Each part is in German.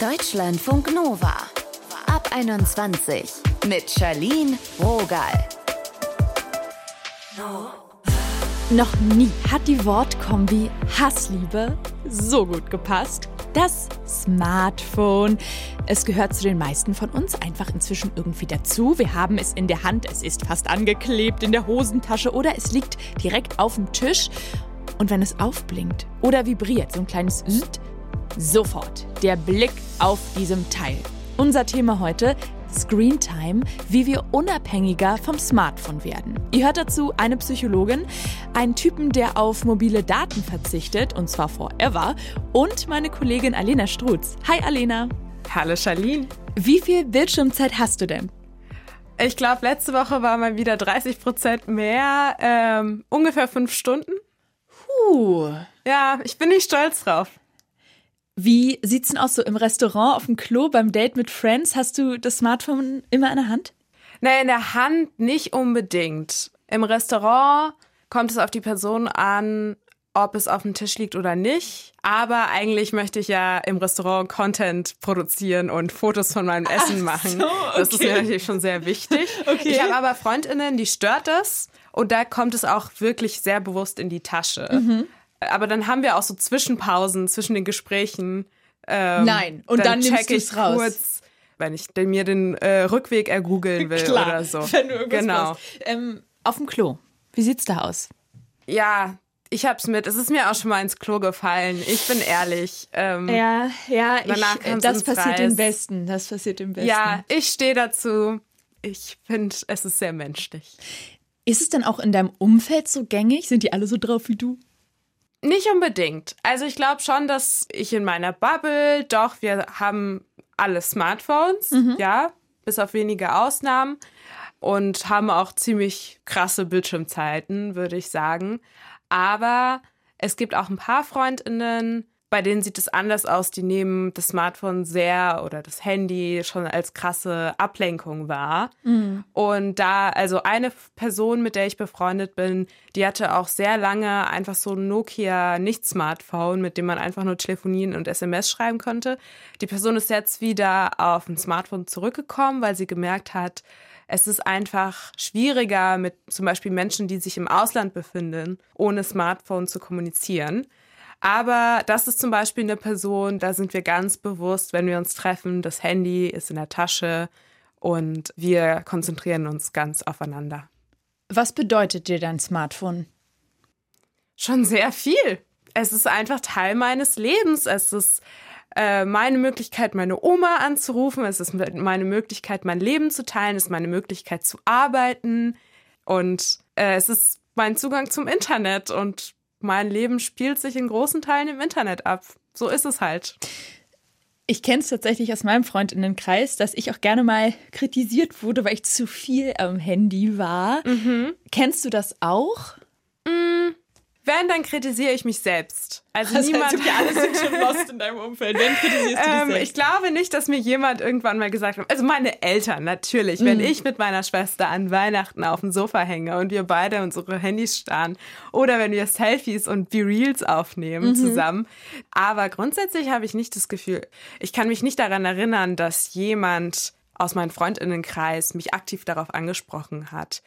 Deutschlandfunk Nova. Ab 21 mit Charlene Rogal. Noch nie hat die Wortkombi Hassliebe so gut gepasst. Das Smartphone. Es gehört zu den meisten von uns einfach inzwischen irgendwie dazu. Wir haben es in der Hand, es ist fast angeklebt in der Hosentasche oder es liegt direkt auf dem Tisch. Und wenn es aufblinkt oder vibriert, so ein kleines Zzt, sofort der Blick auf diesem Teil. Unser Thema heute, Screen Time, wie wir unabhängiger vom Smartphone werden. Ihr hört dazu eine Psychologin, einen Typen, der auf mobile Daten verzichtet, und zwar forever, und meine Kollegin Alena Strutz. Hi Alena. Hallo Charlene. Wie viel Bildschirmzeit hast du denn? Ich glaube, letzte Woche war mal wieder 30 Prozent mehr, ähm, ungefähr fünf Stunden. Puh. Ja, ich bin nicht stolz drauf. Wie sieht's denn aus so im Restaurant, auf dem Klo, beim Date mit Friends? Hast du das Smartphone immer in der Hand? Na, in der Hand nicht unbedingt. Im Restaurant kommt es auf die Person an, ob es auf dem Tisch liegt oder nicht. Aber eigentlich möchte ich ja im Restaurant Content produzieren und Fotos von meinem Essen Ach machen. so, okay. Das ist mir natürlich schon sehr wichtig. Okay. Ich habe aber Freundinnen, die stört das. Und da kommt es auch wirklich sehr bewusst in die Tasche. Mhm. Aber dann haben wir auch so Zwischenpausen zwischen den Gesprächen. Ähm, Nein, und dann nimmst check du's ich raus. kurz, wenn ich mir den äh, Rückweg ergoogeln will Klar, oder so. wenn du irgendwas genau. Ähm, auf dem Klo. Wie sieht's da aus? Ja, ich hab's mit. Es ist mir auch schon mal ins Klo gefallen. Ich bin ehrlich. Ähm, Ja, ja, Danach ich, kam's das passiert Reis. im Besten. Das passiert im Besten. ja, ich stehe dazu. Ich finde, es ist sehr menschlich. Ist es denn auch in deinem Umfeld so gängig? Sind die alle so drauf wie du? Nicht unbedingt. Also ich glaube schon, dass ich in meiner Bubble, doch, wir haben alle Smartphones, ja, bis auf wenige Ausnahmen und haben auch ziemlich krasse Bildschirmzeiten, würde ich sagen. Aber es gibt auch ein paar Freundinnen, bei denen sieht es anders aus. Die nehmen das Smartphone sehr oder das Handy schon als krasse Ablenkung wahr. Und da, also eine Person, mit der ich befreundet bin, die hatte auch sehr lange einfach so ein Nokia Nicht-Smartphone, mit dem man einfach nur telefonieren und SMS schreiben konnte. Die Person ist jetzt wieder auf ein Smartphone zurückgekommen, weil sie gemerkt hat, es ist einfach schwieriger mit zum Beispiel Menschen, die sich im Ausland befinden, ohne Smartphone zu kommunizieren. Aber das ist zum Beispiel eine Person, da sind wir ganz bewusst, wenn wir uns treffen, das Handy ist in der Tasche und wir konzentrieren uns ganz aufeinander. Was bedeutet dir dein Smartphone? Schon sehr viel. Es ist einfach Teil meines Lebens. Es ist äh, meine Möglichkeit, meine Oma anzurufen. Es ist meine Möglichkeit, mein Leben zu teilen. Es ist meine Möglichkeit zu arbeiten. Und äh, es ist mein Zugang zum Internet. Und mein Leben spielt sich in großen Teilen im Internet ab. So ist es halt. Ich kenne es tatsächlich aus meinem Freundinnenkreis, dass ich auch gerne mal kritisiert wurde, weil ich zu viel am Handy war. Kennst du das auch? Wenn, dann kritisiere ich mich selbst. Also Das niemand. heißt, okay, alle sind schon lost in deinem Umfeld. Wenn kritisierst du dich Ähm, selbst? ich glaube nicht, dass mir jemand irgendwann mal gesagt hat, also meine Eltern natürlich, Mhm. wenn ich mit meiner Schwester an Weihnachten auf dem Sofa hänge und wir beide unsere Handys starren oder wenn wir Selfies und Be-Reels aufnehmen Mhm. zusammen. Aber grundsätzlich habe ich nicht das Gefühl, ich kann mich nicht daran erinnern, dass jemand aus meinem Freundinnenkreis mich aktiv darauf angesprochen hat.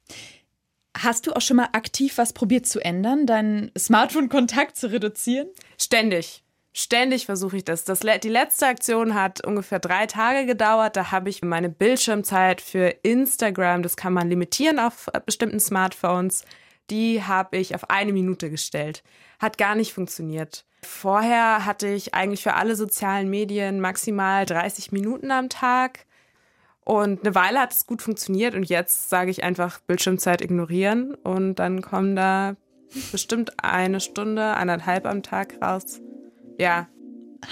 Hast du auch schon mal aktiv was probiert zu ändern, deinen Smartphone-Kontakt zu reduzieren? Ständig. Ständig versuche ich das. das. Die letzte Aktion hat ungefähr drei Tage gedauert. Da habe ich meine Bildschirmzeit für Instagram, das kann man limitieren auf äh, bestimmten Smartphones, die habe ich auf eine Minute gestellt. Hat gar nicht funktioniert. Vorher hatte ich eigentlich für alle sozialen Medien maximal 30 Minuten am Tag. Und eine Weile hat es gut funktioniert und jetzt sage ich einfach Bildschirmzeit ignorieren und dann kommen da bestimmt eine Stunde, eineinhalb am Tag raus. Ja,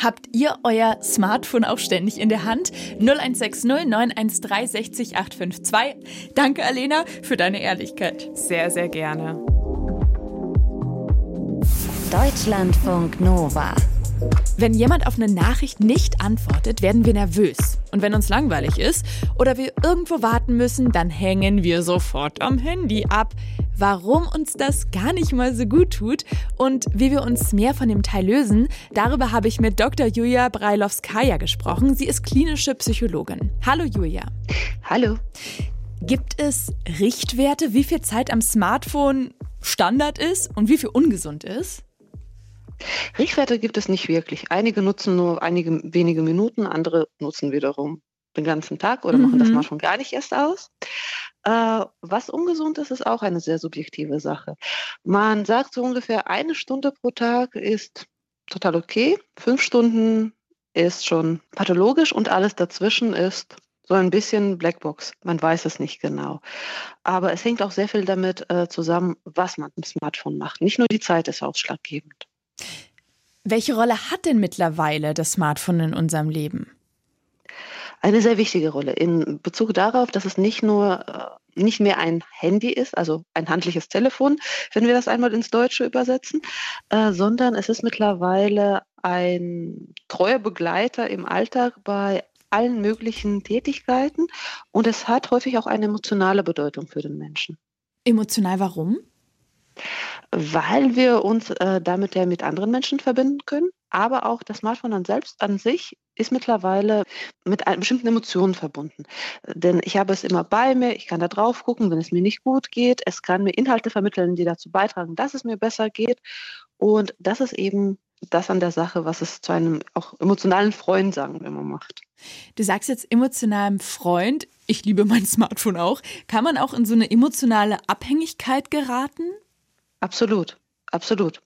Habt ihr euer Smartphone auch ständig in der Hand? 0160 913 60 852. Danke, Alena, für deine Ehrlichkeit. sehr, sehr gerne. Deutschlandfunk Nova. Wenn jemand auf eine Nachricht nicht antwortet, werden wir nervös. Und wenn uns langweilig ist oder wir irgendwo warten müssen, dann hängen wir sofort am Handy ab. warum uns das gar nicht mal so gut tut und wie wir uns mehr von dem Teil lösen, darüber habe ich mit Dr. Julia Breilowskaja gesprochen. Sie ist klinische Psychologin. Hallo Julia. Hallo. Gibt es Richtwerte, wie viel Zeit am Smartphone Standard ist und wie viel ungesund ist? Richtwerte gibt es nicht wirklich. Einige nutzen nur einige wenige Minuten, andere nutzen wiederum den ganzen Tag oder machen das mhm. Smartphone gar nicht erst aus. Äh, was ungesund ist, ist auch eine sehr subjektive Sache. Man sagt so ungefähr eine Stunde pro Tag ist total okay. Fünf Stunden ist schon pathologisch und alles dazwischen ist so ein bisschen Blackbox. Man weiß es nicht genau. Aber es hängt auch sehr viel damit äh, zusammen, was man im Smartphone macht. Nicht nur die Zeit ist ausschlaggebend. Welche Rolle hat denn mittlerweile das Smartphone in unserem Leben? Eine sehr wichtige Rolle in Bezug darauf, dass es nicht nur äh, nicht mehr ein Handy ist, also ein handliches Telefon, wenn wir das einmal ins Deutsche übersetzen, äh, sondern es ist mittlerweile ein treuer Begleiter im Alltag bei allen möglichen Tätigkeiten und es hat häufig auch eine emotionale Bedeutung für den Menschen. Emotional warum? Weil wir uns äh, damit ja mit anderen Menschen verbinden können, aber auch das Smartphone an selbst an sich ist mittlerweile mit bestimmten Emotionen verbunden. Denn ich habe es immer bei mir, ich kann da drauf gucken, wenn es mir nicht gut geht. Es kann mir Inhalte vermitteln, die dazu beitragen, dass es mir besser geht. Und das ist eben das an der Sache, was es zu einem auch emotionalen Freund, sagen wir mal, macht. Du sagst jetzt emotionalem Freund, ich liebe mein Smartphone auch. Kann man auch in so eine emotionale Abhängigkeit geraten? Absolut. Absolut.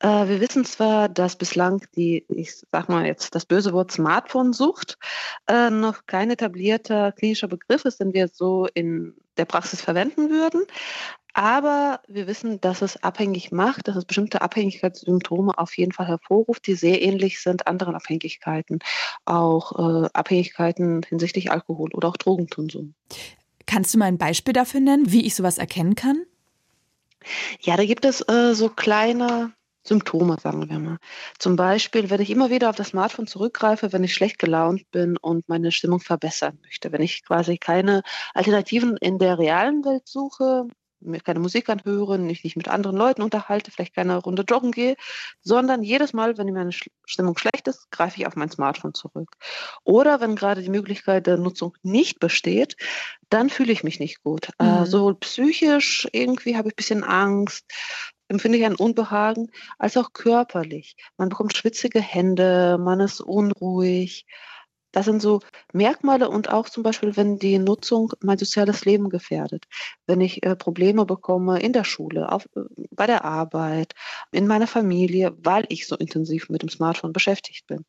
Äh, wir wissen zwar, dass bislang die, ich sag mal jetzt das böse Wort Smartphone-Sucht äh, noch kein etablierter klinischer Begriff ist, den wir so in der Praxis verwenden würden. Aber wir wissen, dass es abhängig macht, dass es bestimmte Abhängigkeitssymptome auf jeden Fall hervorruft, die sehr ähnlich sind anderen Abhängigkeiten, auch äh, Abhängigkeiten hinsichtlich Alkohol oder auch Drogenkonsum. Kannst du mal ein Beispiel dafür nennen, wie ich sowas erkennen kann? Ja, da gibt es äh, so kleine Symptome, sagen wir mal. Zum Beispiel, wenn ich immer wieder auf das Smartphone zurückgreife, wenn ich schlecht gelaunt bin und meine Stimmung verbessern möchte, wenn ich quasi keine Alternativen in der realen Welt suche, keine Musik anhöre, mich nicht mit anderen Leuten unterhalte, vielleicht keine Runde joggen gehe, sondern jedes Mal, wenn meine Stimmung schlecht ist, greife ich auf mein Smartphone zurück. Oder wenn gerade die Möglichkeit der Nutzung nicht besteht, dann fühle ich mich nicht gut. Äh, mhm. Äh, sowohl psychisch irgendwie habe ich ein bisschen Angst, empfinde ich ein Unbehagen, als auch körperlich. Man bekommt schwitzige Hände, man ist unruhig. Das sind so Merkmale und auch zum Beispiel, wenn die Nutzung mein soziales Leben gefährdet. Wenn ich äh, Probleme bekomme in der Schule, auf, äh, bei der Arbeit, in meiner Familie, weil ich so intensiv mit dem Smartphone beschäftigt bin.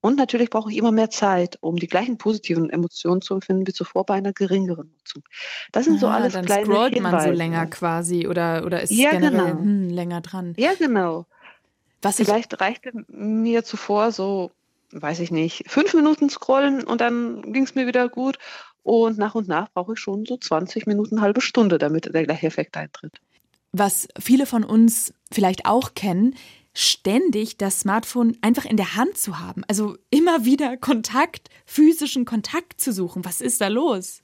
Und natürlich brauche ich immer mehr Zeit, um die gleichen positiven Emotionen zu empfinden wie zuvor bei einer geringeren Nutzung. Das sind ah, so alles dann kleine scrollt Hinweise. man so länger quasi oder, oder ist ja, generell genau. hm, länger dran. Ja, genau. Was Vielleicht reichte mir zuvor so weiß ich nicht, fünf Minuten scrollen und dann ging es mir wieder gut. Und nach und nach brauche ich schon so 20 Minuten, halbe Stunde, damit der gleiche Effekt eintritt. Was viele von uns vielleicht auch kennen, ständig das Smartphone einfach in der Hand zu haben. Also immer wieder Kontakt, physischen Kontakt zu suchen. Was ist da los?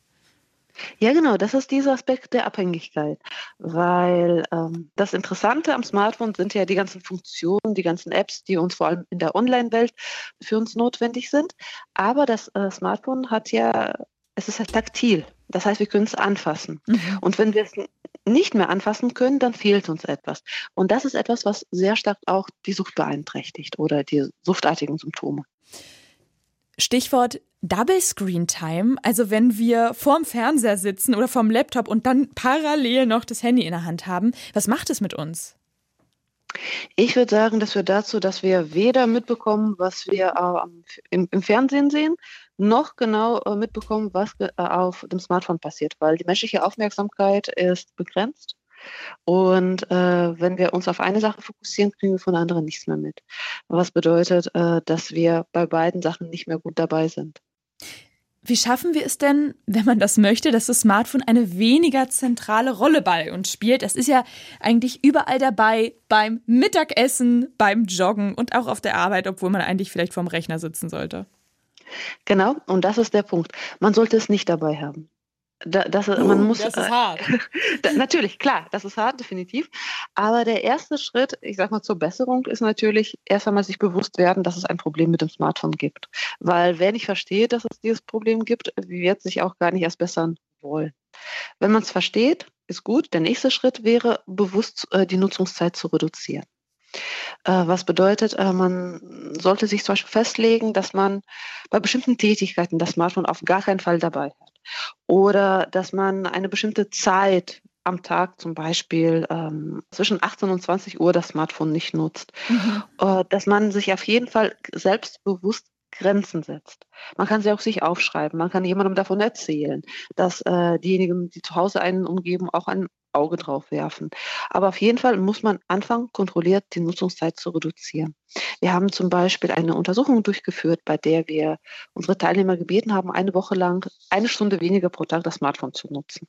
Ja, genau, das ist dieser Aspekt der Abhängigkeit, weil ähm, das Interessante am Smartphone sind ja die ganzen Funktionen, die ganzen Apps, die uns vor allem in der Online-Welt für uns notwendig sind. Aber das äh, Smartphone hat ja, es ist ja taktil, das heißt, wir können es anfassen. Mhm. Und wenn wir es nicht mehr anfassen können, dann fehlt uns etwas. Und das ist etwas, was sehr stark auch die Sucht beeinträchtigt oder die suchtartigen Symptome. Stichwort Double Screen Time, also wenn wir vorm Fernseher sitzen oder vorm Laptop und dann parallel noch das Handy in der Hand haben, was macht es mit uns? Ich würde sagen, dass wir dazu, dass wir weder mitbekommen, was wir äh, im, im, Fernsehen sehen, noch genau äh, mitbekommen, was äh, auf dem Smartphone passiert, weil die menschliche Aufmerksamkeit ist begrenzt. Und äh, wenn wir uns auf eine Sache fokussieren, kriegen wir von anderen nichts mehr mit. Was bedeutet, äh, dass wir bei beiden Sachen nicht mehr gut dabei sind. Wie schaffen wir es denn, wenn man das möchte, dass das Smartphone eine weniger zentrale Rolle bei uns spielt? Das ist ja eigentlich überall dabei, beim Mittagessen, beim Joggen und auch auf der Arbeit, obwohl man eigentlich vielleicht vorm Rechner sitzen sollte. Genau, und das ist der Punkt. Man sollte es nicht dabei haben. Da, das, man muss, das ist hart. da, natürlich, klar, das ist hart, definitiv. Aber der erste Schritt, ich sag mal, zur Besserung ist natürlich erst einmal sich bewusst werden, dass es ein Problem mit dem Smartphone gibt. Weil wer nicht versteht, dass es dieses Problem gibt, wird sich auch gar nicht erst bessern wollen. Wenn man es versteht, ist gut. Der nächste Schritt wäre, bewusst äh, die Nutzungszeit zu reduzieren. Äh, was bedeutet, äh, man sollte sich zum Beispiel festlegen, dass man bei bestimmten Tätigkeiten das Smartphone auf gar keinen Fall dabei hat. Oder dass man eine bestimmte Zeit am Tag zum Beispiel ähm, zwischen 18 und 20 Uhr das Smartphone nicht nutzt. Mhm. Äh, dass man sich auf jeden Fall selbstbewusst Grenzen setzt. Man kann sie auch sich aufschreiben, man kann jemandem davon erzählen, dass äh, diejenigen, die zu Hause einen umgeben, auch ein Auge drauf werfen. Aber auf jeden Fall muss man anfangen, kontrolliert die Nutzungszeit zu reduzieren. Wir haben zum Beispiel eine Untersuchung durchgeführt, bei der wir unsere Teilnehmer gebeten haben, eine Woche lang eine Stunde weniger pro Tag das Smartphone zu nutzen.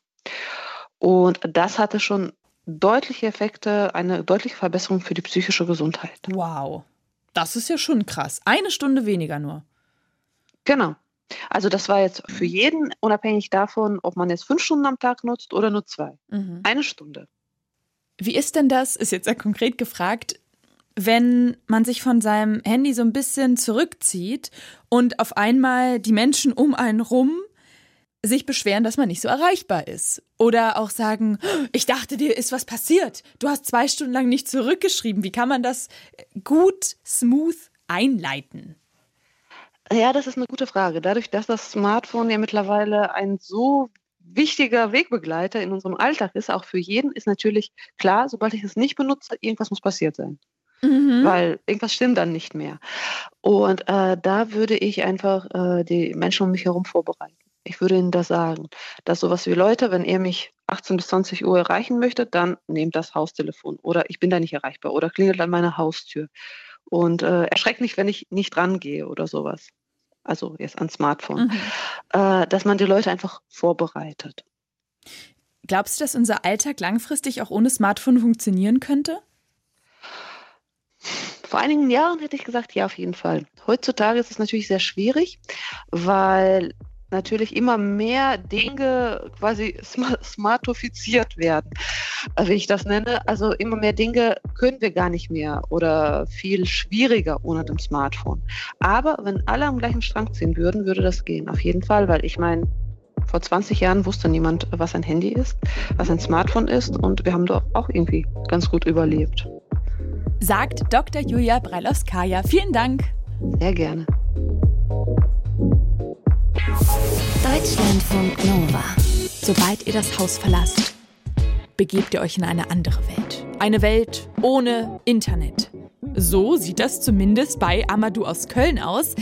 Und das hatte schon deutliche Effekte, eine deutliche Verbesserung für die psychische Gesundheit. Wow, das ist ja schon krass. Eine Stunde weniger nur. Genau. Also das war jetzt für jeden, unabhängig davon, ob man jetzt fünf Stunden am Tag nutzt oder nur zwei. Mhm. Eine Stunde. Wie ist denn das, ist jetzt sehr konkret gefragt, wenn man sich von seinem Handy so ein bisschen zurückzieht und auf einmal die Menschen um einen rum sich beschweren, dass man nicht so erreichbar ist. Oder auch sagen, ich dachte, dir ist was passiert. Du hast zwei Stunden lang nicht zurückgeschrieben. Wie kann man das gut, smooth einleiten? Ja, das ist eine gute Frage. Dadurch, dass das Smartphone ja mittlerweile ein so wichtiger Wegbegleiter in unserem Alltag ist, auch für jeden, ist natürlich klar, sobald ich es nicht benutze, irgendwas muss passiert sein. Mhm. Weil irgendwas stimmt dann nicht mehr. Und äh, da würde ich einfach äh, die Menschen um mich herum vorbereiten. Ich würde Ihnen das sagen, dass sowas wie Leute, wenn ihr mich 18 bis 20 Uhr erreichen möchtet, dann nehmt das Haustelefon oder ich bin da nicht erreichbar oder klingelt an meiner Haustür und äh, erschreckt mich, wenn ich nicht rangehe oder sowas. Also jetzt ans Smartphone. Mhm. Äh, dass man die Leute einfach vorbereitet. Glaubst du, dass unser Alltag langfristig auch ohne Smartphone funktionieren könnte? Vor einigen Jahren hätte ich gesagt, ja, auf jeden Fall. Heutzutage ist es natürlich sehr schwierig, weil natürlich immer mehr Dinge quasi smartifiziert werden, äh, wie ich das nenne. Also immer mehr Dinge können wir gar nicht mehr oder viel schwieriger ohne dem Smartphone. Aber wenn alle am gleichen Strang ziehen würden, würde das gehen. Auf jeden Fall, weil ich meine, vor 20 Jahren wusste niemand, was ein Handy ist, was ein Smartphone ist und wir haben doch auch irgendwie ganz gut überlebt. Sagt Dr. Julia Breilowskaja. Vielen Dank. Sehr gerne. Deutschlandfunk Nova. Sobald ihr das Haus verlasst, begebt ihr euch in eine andere Welt. Eine Welt ohne Internet. So sieht das zumindest bei Amadou aus Köln aus.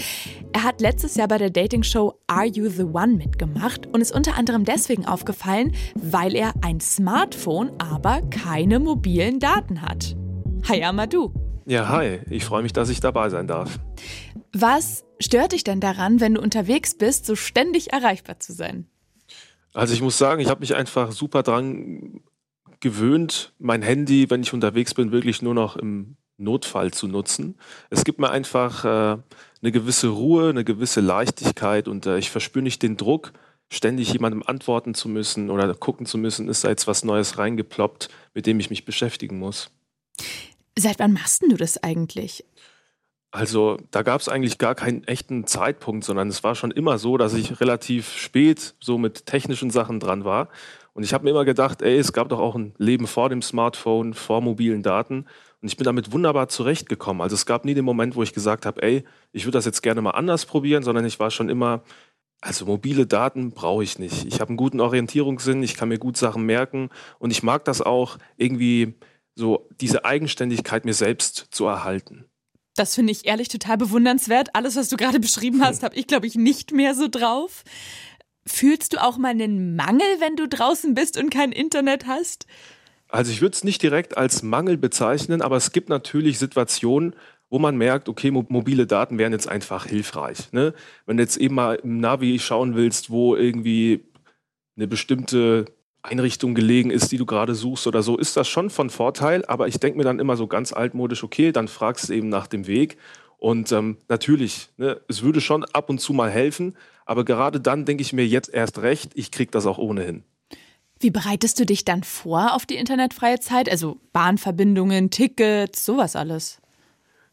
Er hat letztes Jahr bei der Dating-Show Are You the One mitgemacht und ist unter anderem deswegen aufgefallen, weil er ein Smartphone, aber keine mobilen Daten hat. Hi Amadou. Ja, hi. Ich freue mich, dass ich dabei sein darf. Was stört dich denn daran, wenn du unterwegs bist, so ständig erreichbar zu sein? Also ich muss sagen, ich habe mich einfach super dran gewöhnt, mein Handy, wenn ich unterwegs bin, wirklich nur noch im Notfall zu nutzen. Es gibt mir einfach äh, eine gewisse Ruhe, eine gewisse Leichtigkeit und äh, ich verspüre nicht den Druck, ständig jemandem antworten zu müssen oder gucken zu müssen, ist da jetzt was Neues reingeploppt, mit dem ich mich beschäftigen muss. Seit wann machst du das eigentlich? Also da gab es eigentlich gar keinen echten Zeitpunkt, sondern es war schon immer so, dass ich relativ spät so mit technischen Sachen dran war. Und ich habe mir immer gedacht, ey, es gab doch auch ein Leben vor dem Smartphone, vor mobilen Daten. Und ich bin damit wunderbar zurechtgekommen. Also es gab nie den Moment, wo ich gesagt habe, ey, ich würde das jetzt gerne mal anders probieren, sondern ich war schon immer, also mobile Daten brauche ich nicht. Ich habe einen guten Orientierungssinn, ich kann mir gut Sachen merken und ich mag das auch irgendwie so diese Eigenständigkeit mir selbst zu erhalten. Das finde ich ehrlich total bewundernswert. Alles, was du gerade beschrieben hast, habe ich, glaube ich, nicht mehr so drauf. Fühlst du auch mal einen Mangel, wenn du draußen bist und kein Internet hast? Also ich würde es nicht direkt als Mangel bezeichnen, aber es gibt natürlich Situationen, wo man merkt, okay, mobile Daten wären jetzt einfach hilfreich. Ne? Wenn du jetzt eben mal im Navi schauen willst, wo irgendwie eine bestimmte Einrichtung gelegen ist, die du gerade suchst oder so, ist das schon von Vorteil. Aber ich denke mir dann immer so ganz altmodisch, okay, dann fragst du eben nach dem Weg Und ähm, natürlich, ne, es würde schon ab und zu mal helfen, aber gerade dann denke ich mir jetzt erst recht, ich kriege das auch ohnehin. Wie bereitest du dich dann vor auf die internetfreie Zeit? Also Bahnverbindungen, Tickets, sowas alles?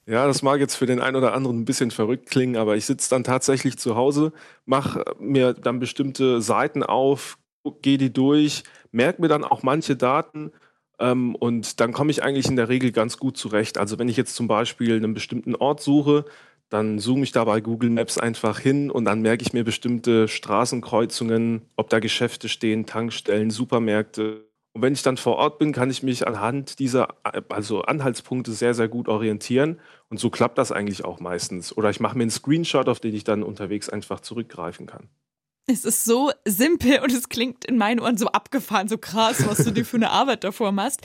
Ja, das mag jetzt für den einen oder anderen ein bisschen verrückt klingen, aber ich sitze dann tatsächlich zu Hause, mache mir dann bestimmte Seiten auf, gehe die durch, merke mir dann auch manche Daten ähm, und dann komme ich eigentlich in der Regel ganz gut zurecht. Also wenn ich jetzt zum Beispiel einen bestimmten Ort suche, dann zoome ich da bei Google Maps einfach hin und dann merke ich mir bestimmte Straßenkreuzungen, ob da Geschäfte stehen, Tankstellen, Supermärkte und wenn ich dann vor Ort bin, kann ich mich anhand dieser also Anhaltspunkte sehr, sehr gut orientieren. Und so klappt das eigentlich auch meistens. Oder ich mache mir einen Screenshot, auf den ich dann unterwegs einfach zurückgreifen kann. Es ist so simpel und es klingt in meinen Ohren so abgefahren, so krass, was du dir für eine Arbeit davor machst.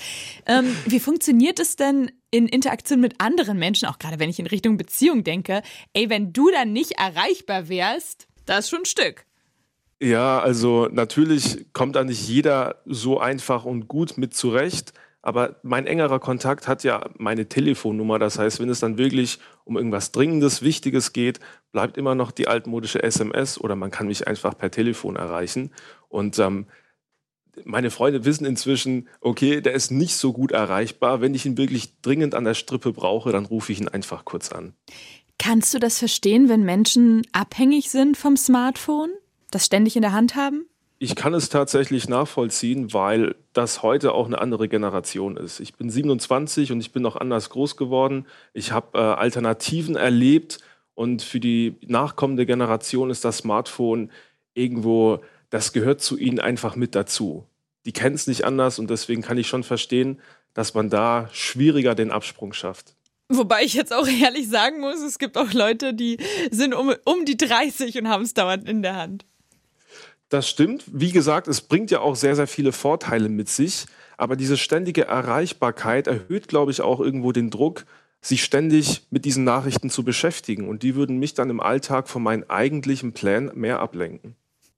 Ähm, wie funktioniert es denn in Interaktion mit anderen Menschen, auch gerade wenn ich in Richtung Beziehung denke? Ey, wenn du dann nicht erreichbar wärst, das ist schon ein Stück. Ja, also natürlich kommt da nicht jeder so einfach und gut mit zurecht. Aber mein engerer Kontakt hat ja meine Telefonnummer. Das heißt, wenn es dann wirklich um irgendwas Dringendes, Wichtiges geht, bleibt immer noch die altmodische SMS oder man kann mich einfach per Telefon erreichen. Und ähm, meine Freunde wissen inzwischen, okay, der ist nicht so gut erreichbar. Wenn ich ihn wirklich dringend an der Strippe brauche, dann rufe ich ihn einfach kurz an. Kannst du das verstehen, wenn Menschen abhängig sind vom Smartphone? das ständig in der Hand haben? Ich kann es tatsächlich nachvollziehen, weil das heute auch eine andere Generation ist. Ich bin 27 und ich bin noch anders groß geworden. Ich habe äh, Alternativen erlebt und für die nachkommende Generation ist das Smartphone irgendwo, das gehört zu ihnen einfach mit dazu. Die kennen es nicht anders und deswegen kann ich schon verstehen, dass man da schwieriger den Absprung schafft. Wobei ich jetzt auch ehrlich sagen muss, es gibt auch Leute, die sind um, um die 30 und haben es dauernd in der Hand. Das stimmt. Wie gesagt, es bringt ja auch sehr, sehr viele Vorteile mit sich. Aber diese ständige Erreichbarkeit erhöht, glaube ich, auch irgendwo den Druck, sich ständig mit diesen Nachrichten zu beschäftigen. Und die würden mich dann im Alltag von meinen eigentlichen Plänen mehr ablenken.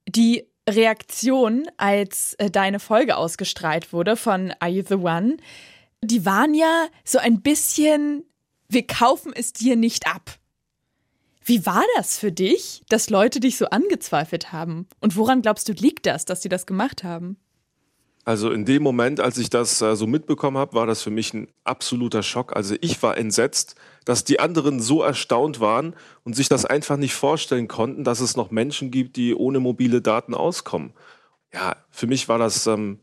Die Reaktion, als äh, deine Folge ausgestrahlt wurde von Are You the One, die waren ja so ein bisschen, wir kaufen es dir nicht ab. Wie war das für dich, dass Leute dich so angezweifelt haben? Und woran glaubst du, liegt das, dass sie das gemacht haben? Also in dem Moment, als ich das äh, so mitbekommen habe, war das für mich ein absoluter Schock. Also ich war entsetzt, dass die anderen so erstaunt waren und sich das einfach nicht vorstellen konnten, dass es noch Menschen gibt, die ohne mobile Daten auskommen. Ja, für mich war das ähm,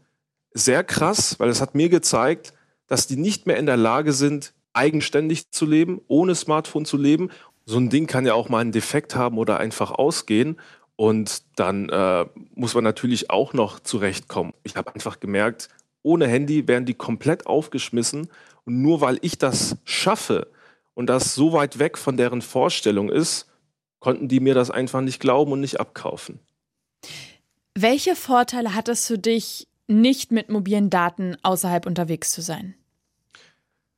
sehr krass, weil es hat mir gezeigt, dass die nicht mehr in der Lage sind, eigenständig zu leben, ohne Smartphone zu leben so ein Ding kann ja auch mal einen Defekt haben oder einfach ausgehen. Und dann äh, muss man natürlich auch noch zurechtkommen. Ich habe einfach gemerkt, ohne Handy wären die komplett aufgeschmissen. Und nur weil ich das schaffe und das so weit weg von deren Vorstellung ist, konnten die mir das einfach nicht glauben und nicht abkaufen. Welche Vorteile hat es für dich, nicht mit mobilen Daten außerhalb unterwegs zu sein?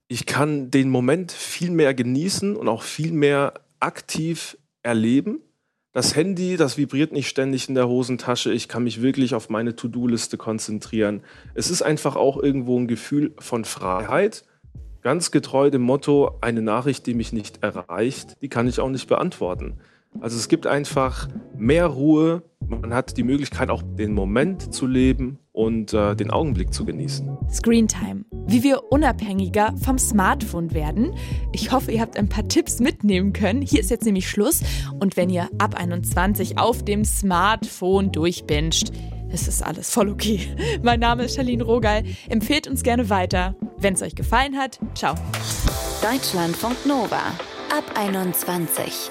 Ich kann den Moment viel mehr genießen und auch viel mehr aktiv erleben. Das Handy, das vibriert nicht ständig in der Hosentasche. Ich kann mich wirklich auf meine To-Do-Liste konzentrieren. Es ist einfach auch irgendwo ein Gefühl von Freiheit. Ganz getreu dem Motto, eine Nachricht, die mich nicht erreicht, die kann ich auch nicht beantworten. Also es gibt einfach mehr Ruhe, man hat die Möglichkeit auch den Moment zu leben und äh, den Augenblick zu genießen. Screentime, wie wir unabhängiger vom Smartphone werden. Ich hoffe, ihr habt ein paar Tipps mitnehmen können. Hier ist jetzt nämlich Schluss und wenn ihr ab 21 auf dem Smartphone durchbinscht, es ist alles voll okay. Mein Name ist Charlene Rogal. Empfehlt uns gerne weiter. Wenn es euch gefallen hat, ciao. Deutschlandfunk Nova ab 21.